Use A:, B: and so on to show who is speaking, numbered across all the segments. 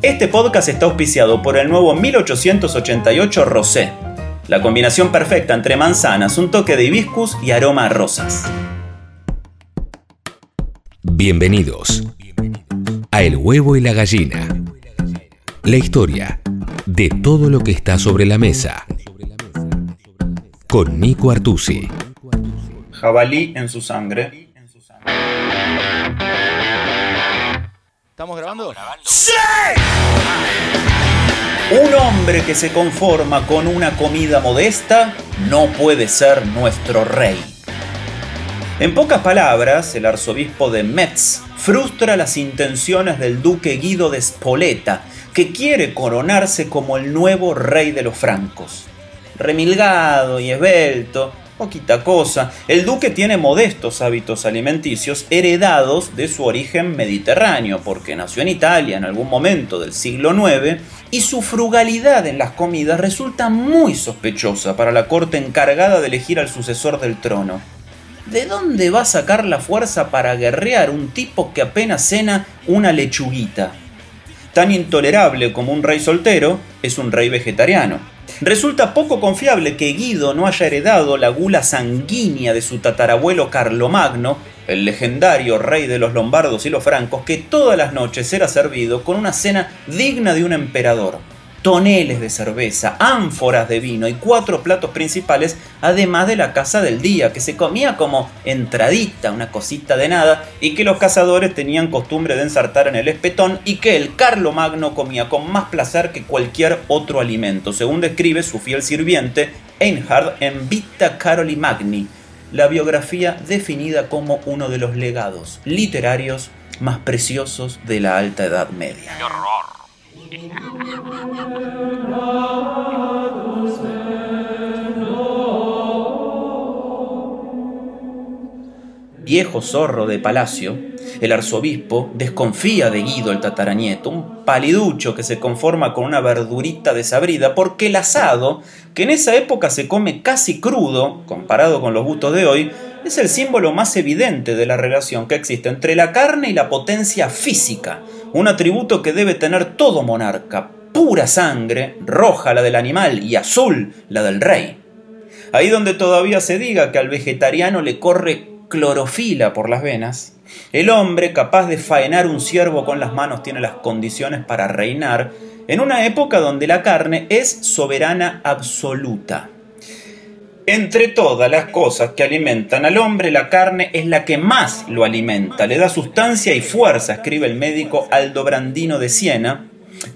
A: Este podcast está auspiciado por el nuevo 1888 Rosé, la combinación perfecta entre manzanas, un toque de hibiscus y aroma a rosas.
B: Bienvenidos a El huevo y la gallina. La historia de todo lo que está sobre la mesa. Con Nico Artusi.
A: Jabalí en su sangre.
C: ¿Estamos grabando?
A: ¡Sí! Un hombre que se conforma con una comida modesta no puede ser nuestro rey. En pocas palabras, el arzobispo de Metz frustra las intenciones del duque Guido de Spoleta, que quiere coronarse como el nuevo rey de los francos. Remilgado y esbelto, poquita cosa, el duque tiene modestos hábitos alimenticios heredados de su origen mediterráneo, porque nació en Italia en algún momento del siglo IX, y su frugalidad en las comidas resulta muy sospechosa para la corte encargada de elegir al sucesor del trono. ¿De dónde va a sacar la fuerza para guerrear un tipo que apenas cena una lechuguita? Tan intolerable como un rey soltero, es un rey vegetariano. Resulta poco confiable que Guido no haya heredado la gula sanguínea de su tatarabuelo Carlomagno, el legendario rey de los lombardos y los francos, que todas las noches era servido con una cena digna de un emperador toneles de cerveza, ánforas de vino y cuatro platos principales, además de la casa del día, que se comía como entradita, una cosita de nada, y que los cazadores tenían costumbre de ensartar en el espetón, y que el Carlo Magno comía con más placer que cualquier otro alimento, según describe su fiel sirviente Einhard en Vita Caroli Magni, la biografía definida como uno de los legados literarios más preciosos de la Alta Edad Media. Viejo zorro de palacio, el arzobispo desconfía de Guido el tataranieto, un paliducho que se conforma con una verdurita desabrida, porque el asado, que en esa época se come casi crudo, comparado con los gustos de hoy, es el símbolo más evidente de la relación que existe entre la carne y la potencia física, un atributo que debe tener todo monarca, pura sangre, roja la del animal y azul la del rey. Ahí donde todavía se diga que al vegetariano le corre clorofila por las venas, el hombre capaz de faenar un ciervo con las manos tiene las condiciones para reinar en una época donde la carne es soberana absoluta. Entre todas las cosas que alimentan al hombre, la carne es la que más lo alimenta, le da sustancia y fuerza, escribe el médico Aldo Brandino de Siena,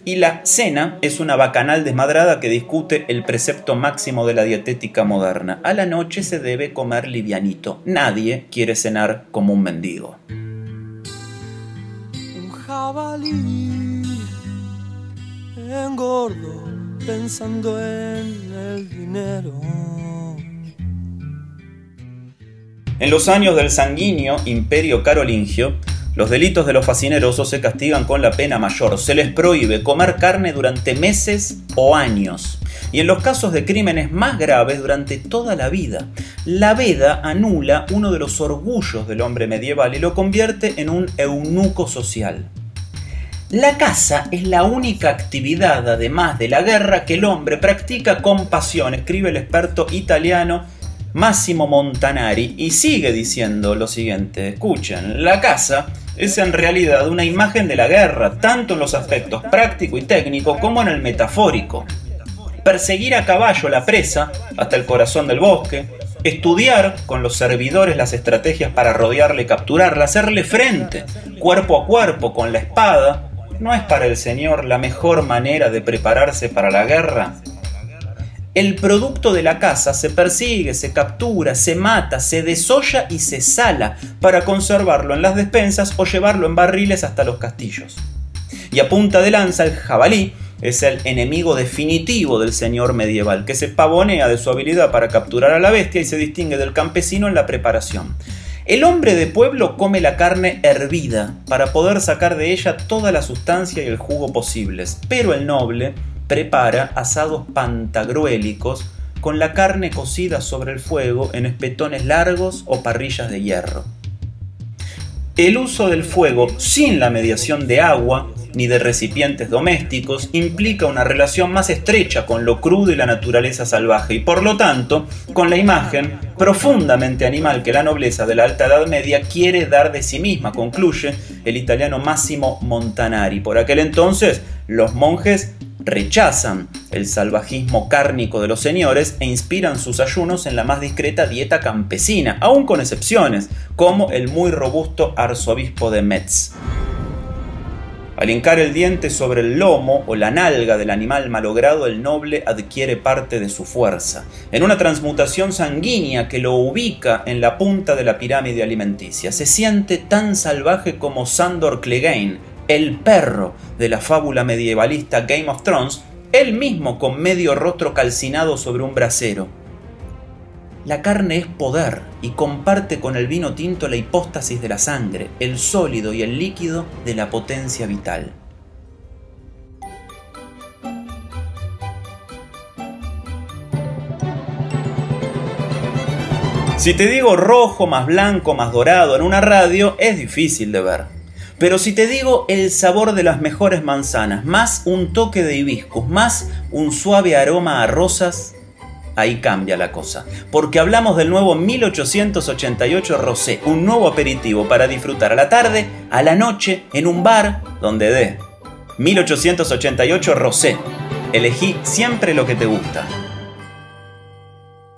A: y la cena es una bacanal desmadrada que discute el precepto máximo de la dietética moderna. A la noche se debe comer livianito. Nadie quiere cenar como un mendigo.
D: Un jabalí engordo pensando en el dinero.
A: En los años del sanguíneo imperio carolingio, los delitos de los fascinerosos se castigan con la pena mayor. Se les prohíbe comer carne durante meses o años. Y en los casos de crímenes más graves durante toda la vida. La veda anula uno de los orgullos del hombre medieval y lo convierte en un eunuco social. La caza es la única actividad, además de la guerra, que el hombre practica con pasión, escribe el experto italiano Massimo Montanari, y sigue diciendo lo siguiente, escuchen, la caza es en realidad una imagen de la guerra, tanto en los aspectos práctico y técnico como en el metafórico. Perseguir a caballo la presa hasta el corazón del bosque, estudiar con los servidores las estrategias para rodearle y capturarla, hacerle frente, cuerpo a cuerpo, con la espada, ¿no es para el Señor la mejor manera de prepararse para la guerra? El producto de la caza se persigue, se captura, se mata, se desolla y se sala para conservarlo en las despensas o llevarlo en barriles hasta los castillos. Y a punta de lanza el jabalí es el enemigo definitivo del señor medieval, que se pavonea de su habilidad para capturar a la bestia y se distingue del campesino en la preparación. El hombre de pueblo come la carne hervida para poder sacar de ella toda la sustancia y el jugo posibles, pero el noble prepara asados pantagruélicos con la carne cocida sobre el fuego en espetones largos o parrillas de hierro. El uso del fuego sin la mediación de agua ni de recipientes domésticos, implica una relación más estrecha con lo crudo y la naturaleza salvaje, y por lo tanto, con la imagen profundamente animal que la nobleza de la Alta Edad Media quiere dar de sí misma, concluye el italiano Massimo Montanari. Por aquel entonces, los monjes rechazan el salvajismo cárnico de los señores e inspiran sus ayunos en la más discreta dieta campesina, aún con excepciones, como el muy robusto arzobispo de Metz. Al hincar el diente sobre el lomo o la nalga del animal malogrado, el noble adquiere parte de su fuerza, en una transmutación sanguínea que lo ubica en la punta de la pirámide alimenticia. Se siente tan salvaje como Sandor Clegane, el perro de la fábula medievalista Game of Thrones, él mismo con medio rostro calcinado sobre un brasero. La carne es poder y comparte con el vino tinto la hipóstasis de la sangre, el sólido y el líquido de la potencia vital. Si te digo rojo más blanco más dorado en una radio, es difícil de ver. Pero si te digo el sabor de las mejores manzanas, más un toque de hibiscus, más un suave aroma a rosas, ahí cambia la cosa. Porque hablamos del nuevo 1888 Rosé, un nuevo aperitivo para disfrutar a la tarde, a la noche, en un bar donde dé. 1888 Rosé. Elegí siempre lo que te gusta.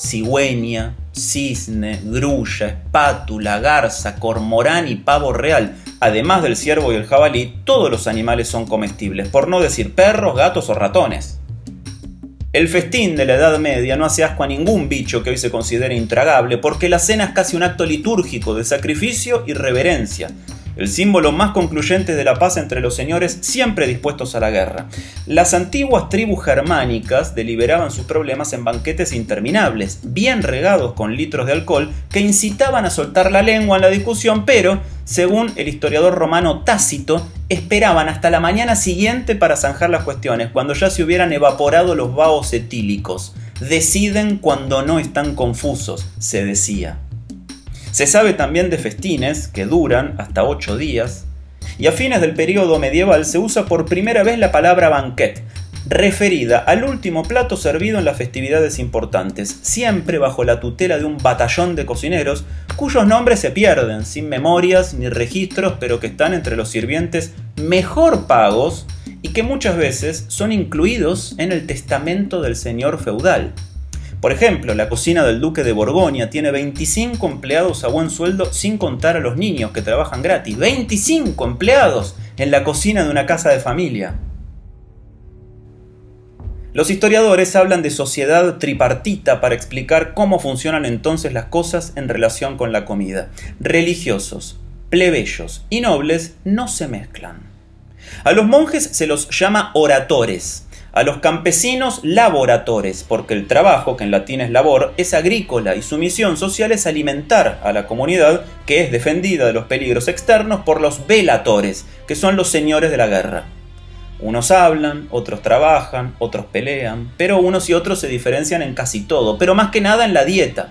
A: Cigüeña, cisne, grulla, espátula, garza, cormorán y pavo real. Además del ciervo y el jabalí, todos los animales son comestibles, por no decir perros, gatos o ratones. El festín de la Edad Media no hace asco a ningún bicho que hoy se considere intragable, porque la cena es casi un acto litúrgico de sacrificio y reverencia, el símbolo más concluyente de la paz entre los señores siempre dispuestos a la guerra. Las antiguas tribus germánicas deliberaban sus problemas en banquetes interminables, bien regados con litros de alcohol, que incitaban a soltar la lengua en la discusión, pero, según el historiador romano Tácito, esperaban hasta la mañana siguiente para zanjar las cuestiones, cuando ya se hubieran evaporado los vaos etílicos. Deciden cuando no están confusos, se decía. Se sabe también de festines que duran hasta 8 días, y a fines del periodo medieval se usa por primera vez la palabra banquet, referida al último plato servido en las festividades importantes, siempre bajo la tutela de un batallón de cocineros cuyos nombres se pierden, sin memorias ni registros, pero que están entre los sirvientes mejor pagos y que muchas veces son incluidos en el testamento del señor feudal. Por ejemplo, la cocina del duque de Borgoña tiene 25 empleados a buen sueldo sin contar a los niños que trabajan gratis. 25 empleados en la cocina de una casa de familia. Los historiadores hablan de sociedad tripartita para explicar cómo funcionan entonces las cosas en relación con la comida. Religiosos, plebeyos y nobles no se mezclan. A los monjes se los llama oradores, a los campesinos laboratores, porque el trabajo, que en latín es labor, es agrícola y su misión social es alimentar a la comunidad que es defendida de los peligros externos por los velatores, que son los señores de la guerra. Unos hablan, otros trabajan, otros pelean, pero unos y otros se diferencian en casi todo, pero más que nada en la dieta.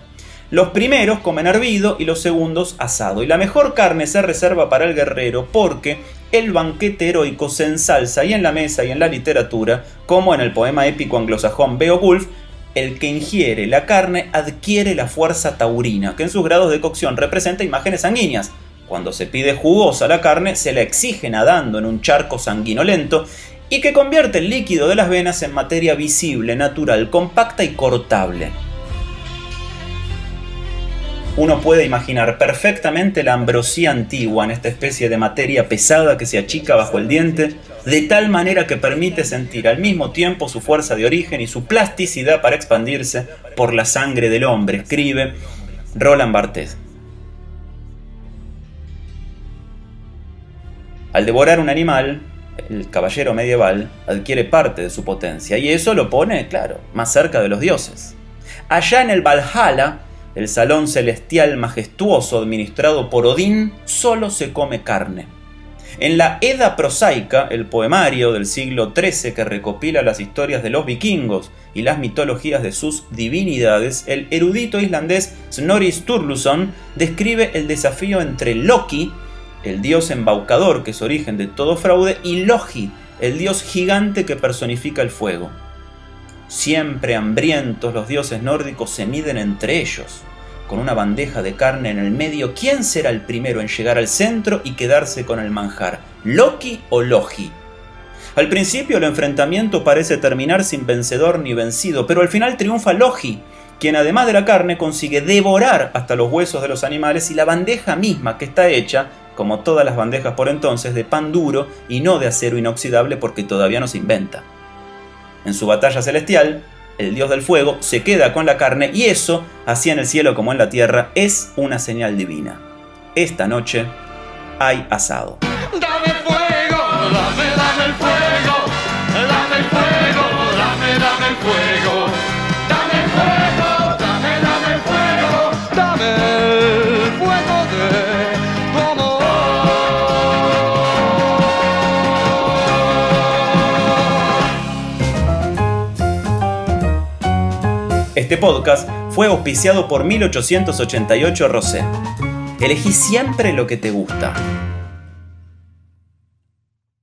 A: Los primeros comen hervido y los segundos asado. Y la mejor carne se reserva para el guerrero porque el banquete heroico se ensalza y en la mesa y en la literatura, como en el poema épico anglosajón Beowulf, el que ingiere la carne adquiere la fuerza taurina, que en sus grados de cocción representa imágenes sanguíneas. Cuando se pide jugosa la carne, se la exige nadando en un charco sanguinolento y que convierte el líquido de las venas en materia visible, natural, compacta y cortable uno puede imaginar perfectamente la ambrosía antigua en esta especie de materia pesada que se achica bajo el diente, de tal manera que permite sentir al mismo tiempo su fuerza de origen y su plasticidad para expandirse por la sangre del hombre, escribe Roland Barthes. Al devorar un animal, el caballero medieval adquiere parte de su potencia y eso lo pone, claro, más cerca de los dioses. Allá en el Valhalla, el salón celestial majestuoso administrado por Odín, solo se come carne. En la Edda prosaica, el poemario del siglo XIII que recopila las historias de los vikingos y las mitologías de sus divinidades, el erudito islandés Snorri Sturluson describe el desafío entre Loki el dios embaucador que es origen de todo fraude, y Logi, el dios gigante que personifica el fuego. Siempre hambrientos, los dioses nórdicos se miden entre ellos. Con una bandeja de carne en el medio, ¿quién será el primero en llegar al centro y quedarse con el manjar? ¿Loki o Logi? Al principio el enfrentamiento parece terminar sin vencedor ni vencido, pero al final triunfa Logi, quien además de la carne consigue devorar hasta los huesos de los animales y la bandeja misma que está hecha, como todas las bandejas por entonces, de pan duro y no de acero inoxidable porque todavía no se inventa. En su batalla celestial, el dios del fuego se queda con la carne y eso, así en el cielo como en la tierra, es una señal divina. Esta noche hay asado.
D: Dame fuego, dame, dame el fuego, dame el fuego, dame, dame el fuego,
A: Este podcast fue auspiciado por 1888 Rosé. Elegí siempre lo que te gusta.